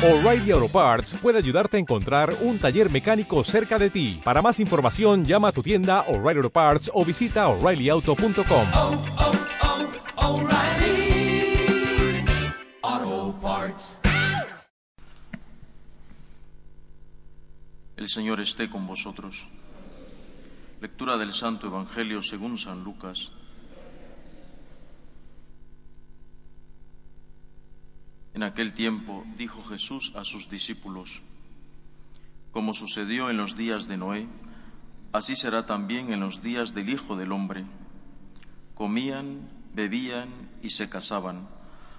O'Reilly Auto Parts puede ayudarte a encontrar un taller mecánico cerca de ti. Para más información, llama a tu tienda O'Reilly Auto Parts o visita oreillyauto.com. oh, oh, Parts. El Señor esté con vosotros. Lectura del Santo Evangelio según San Lucas. En aquel tiempo dijo Jesús a sus discípulos, como sucedió en los días de Noé, así será también en los días del Hijo del Hombre. Comían, bebían y se casaban,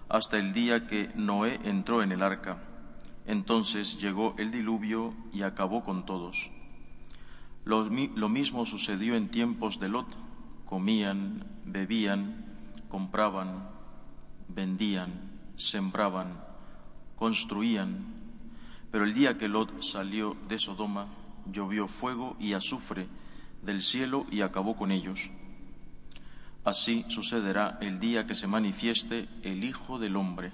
hasta el día que Noé entró en el arca. Entonces llegó el diluvio y acabó con todos. Lo, lo mismo sucedió en tiempos de Lot. Comían, bebían, compraban, vendían, sembraban, construían. Pero el día que Lot salió de Sodoma, llovió fuego y azufre del cielo y acabó con ellos. Así sucederá el día que se manifieste el Hijo del Hombre.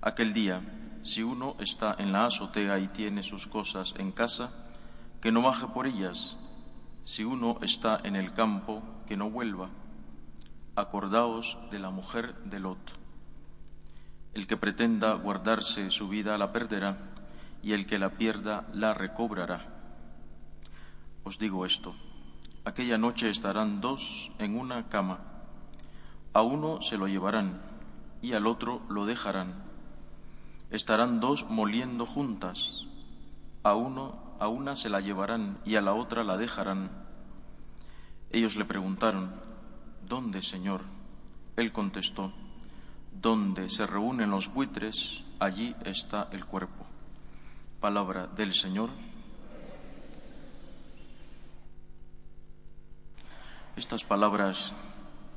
Aquel día, si uno está en la azotea y tiene sus cosas en casa, que no baje por ellas. Si uno está en el campo, que no vuelva. Acordaos de la mujer de Lot. El que pretenda guardarse su vida la perderá, y el que la pierda la recobrará. Os digo esto, aquella noche estarán dos en una cama, a uno se lo llevarán y al otro lo dejarán. Estarán dos moliendo juntas, a uno a una se la llevarán y a la otra la dejarán. Ellos le preguntaron, ¿Dónde, Señor? Él contestó, Donde se reúnen los buitres, allí está el cuerpo. Palabra del Señor. Estas palabras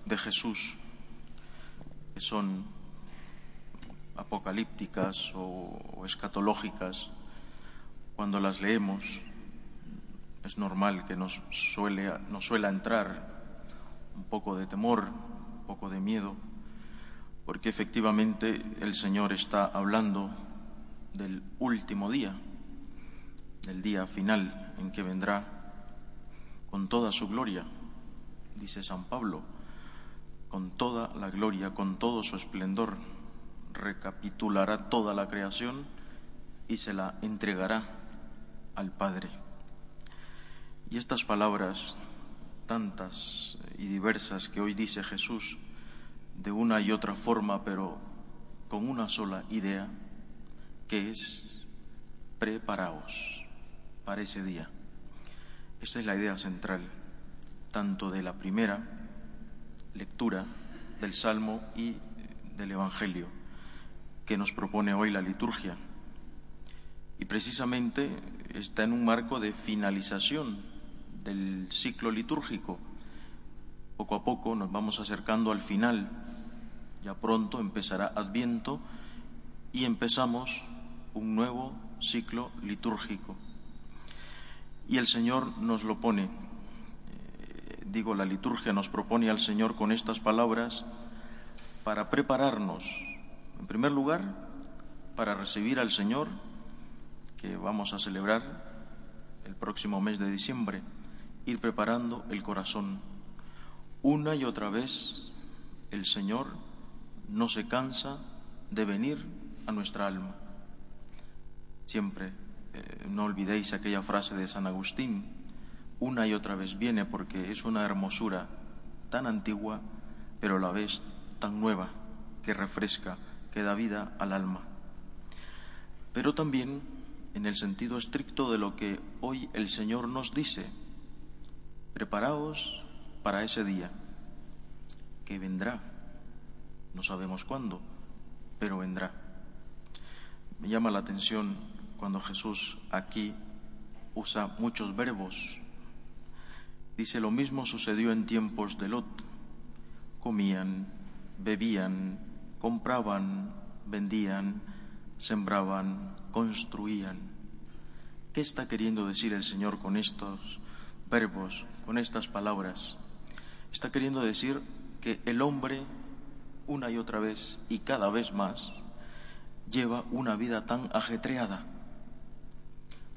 de Jesús, que son apocalípticas o, escatológicas, cuando las leemos es normal que nos, suele, nos suela entrar un poco de temor, un poco de miedo, porque efectivamente el Señor está hablando del último día, del día final en que vendrá con toda su gloria, dice San Pablo, con toda la gloria, con todo su esplendor, recapitulará toda la creación y se la entregará al Padre. Y estas palabras, tantas y diversas que hoy dice Jesús, de una y otra forma, pero con una sola idea, que es preparaos para ese día. Esta es la idea central, tanto de la primera lectura del Salmo y del Evangelio, que nos propone hoy la liturgia. Y precisamente está en un marco de finalización del ciclo litúrgico. Poco a poco nos vamos acercando al final. Ya pronto empezará Adviento y empezamos un nuevo ciclo litúrgico. Y el Señor nos lo pone, eh, digo, la liturgia nos propone al Señor con estas palabras para prepararnos, en primer lugar, para recibir al Señor que vamos a celebrar el próximo mes de diciembre, ir preparando el corazón. Una y otra vez el Señor no se cansa de venir a nuestra alma. Siempre, eh, no olvidéis aquella frase de San Agustín, una y otra vez viene porque es una hermosura tan antigua, pero a la vez tan nueva, que refresca, que da vida al alma. Pero también en el sentido estricto de lo que hoy el Señor nos dice, preparaos para ese día que vendrá. No sabemos cuándo, pero vendrá. Me llama la atención cuando Jesús aquí usa muchos verbos. Dice, lo mismo sucedió en tiempos de Lot. Comían, bebían, compraban, vendían, sembraban, construían. ¿Qué está queriendo decir el Señor con estos verbos, con estas palabras? Está queriendo decir que el hombre, una y otra vez y cada vez más, lleva una vida tan ajetreada.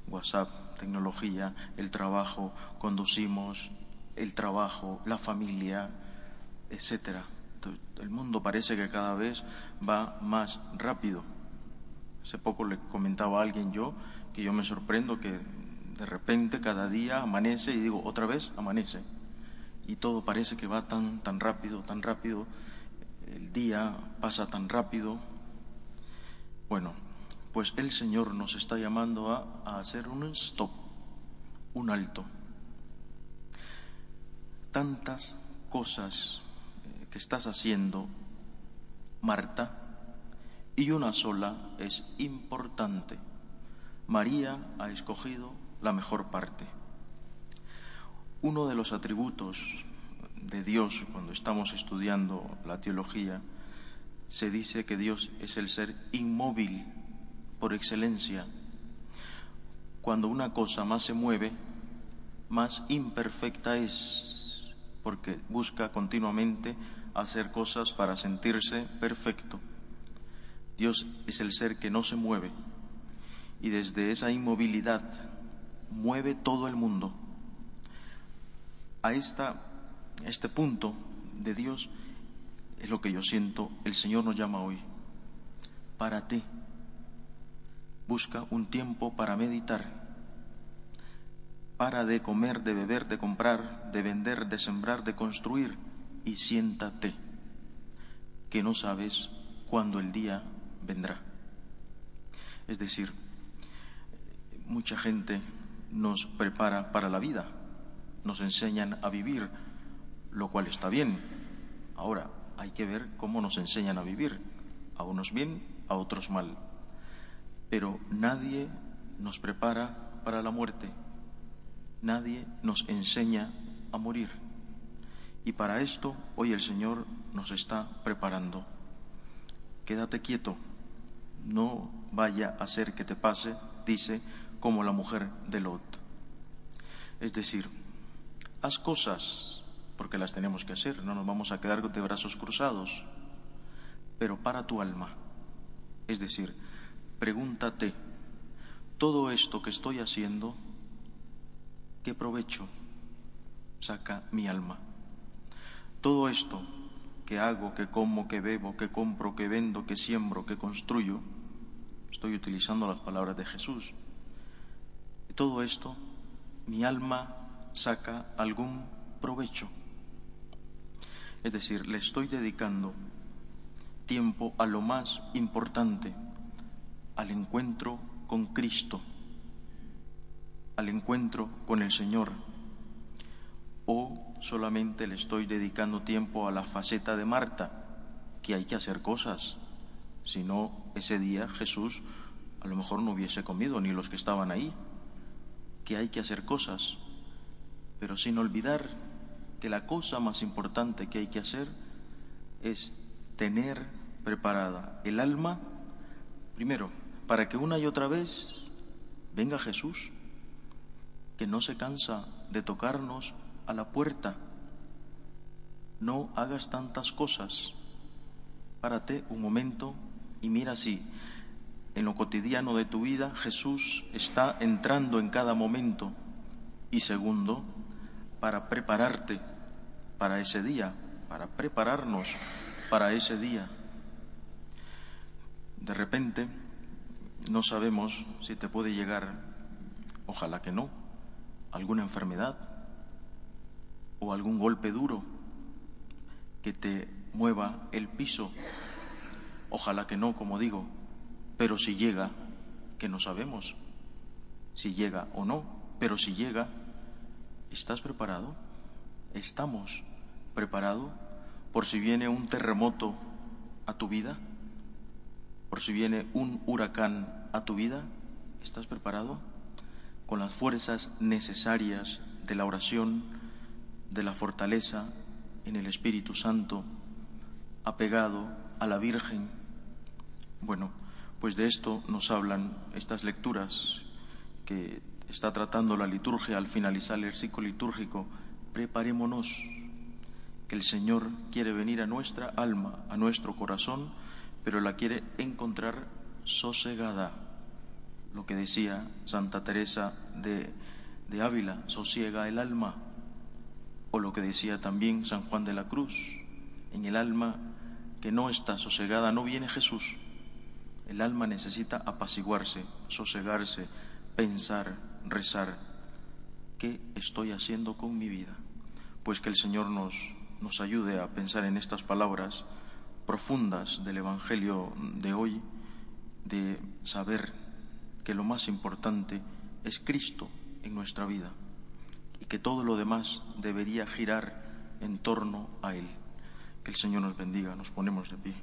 WhatsApp, tecnología, el trabajo, conducimos, el trabajo, la familia, etcétera. El mundo parece que cada vez va más rápido. Hace poco le comentaba a alguien yo que yo me sorprendo que de repente cada día amanece y digo, otra vez amanece. Y todo parece que va tan, tan rápido, tan rápido. El día pasa tan rápido. Bueno, pues el Señor nos está llamando a, a hacer un stop, un alto. Tantas cosas eh, que estás haciendo, Marta, y una sola es importante. María ha escogido la mejor parte. Uno de los atributos de Dios cuando estamos estudiando la teología, se dice que Dios es el ser inmóvil por excelencia. Cuando una cosa más se mueve, más imperfecta es, porque busca continuamente hacer cosas para sentirse perfecto. Dios es el ser que no se mueve y desde esa inmovilidad mueve todo el mundo. A, esta, este punto de Dios es lo que yo siento, el Señor nos llama hoy. Párate, busca un tiempo para meditar. Para de comer, de beber, de comprar, de vender, de sembrar, de construir y siéntate, que no sabes cuándo el día vendrá. Es decir, mucha gente nos prepara para la vida, nos enseñan a vivir, lo cual está bien. Ahora, hay que ver cómo nos enseñan a vivir, a unos bien, a otros mal. Pero nadie nos prepara para la muerte, nadie nos enseña a morir. Y para esto hoy el Señor nos está preparando. Quédate quieto, no vaya a ser que te pase, dice, como la mujer de Lot. Es decir, haz cosas porque las tenemos que hacer, no nos vamos a quedar de brazos cruzados, pero para tu alma. Es decir, pregúntate, todo esto que estoy haciendo, ¿qué provecho saca mi alma? Todo esto que hago, que como, que bebo, que compro, que vendo, que siembro, que construyo, estoy utilizando las palabras de Jesús, todo esto, mi alma saca algún provecho. Es decir, le estoy dedicando tiempo a lo más importante, al encuentro con Cristo, al encuentro con el Señor, o solamente le estoy dedicando tiempo a la faceta de Marta, que hay que hacer cosas, si no ese día Jesús a lo mejor no hubiese comido, ni los que estaban ahí que hay que hacer cosas, pero sin olvidar que la cosa más importante que hay que hacer es tener preparada el alma, primero, para que una y otra vez venga Jesús, que no se cansa de tocarnos a la puerta. No hagas tantas cosas. Párate un momento y mira si en lo cotidiano de tu vida, Jesús está entrando en cada momento. Y segundo, para prepararte para ese día, para prepararnos para ese día. De repente, no sabemos si te puede llegar, ojalá que no, alguna enfermedad o algún golpe duro que te mueva el piso. Ojalá que no, como digo, pero si llega, que no sabemos si llega o no, pero si llega, ¿estás preparado? ¿Estamos preparados por si viene un terremoto a tu vida? ¿Por si viene un huracán a tu vida? ¿Estás preparado? Con las fuerzas necesarias de la oración, de la fortaleza en el Espíritu Santo, apegado a la Virgen. Bueno, pues de esto nos hablan estas lecturas que está tratando la liturgia al finalizar el ciclo litúrgico. Preparémonos, que el Señor quiere venir a nuestra alma, a nuestro corazón, pero la quiere encontrar sosegada. Lo que decía Santa Teresa de, de Ávila, sosiega el alma. O lo que decía también San Juan de la Cruz, en el alma que no está sosegada no viene Jesús. El alma necesita apaciguarse, sosegarse, pensar, rezar. ¿Qué estoy haciendo con mi vida? Pues que el Señor nos, nos ayude a pensar en estas palabras profundas del Evangelio de hoy, de saber que lo más importante es Cristo en nuestra vida y que todo lo demás debería girar en torno a Él. Que el Señor nos bendiga, nos ponemos de pie.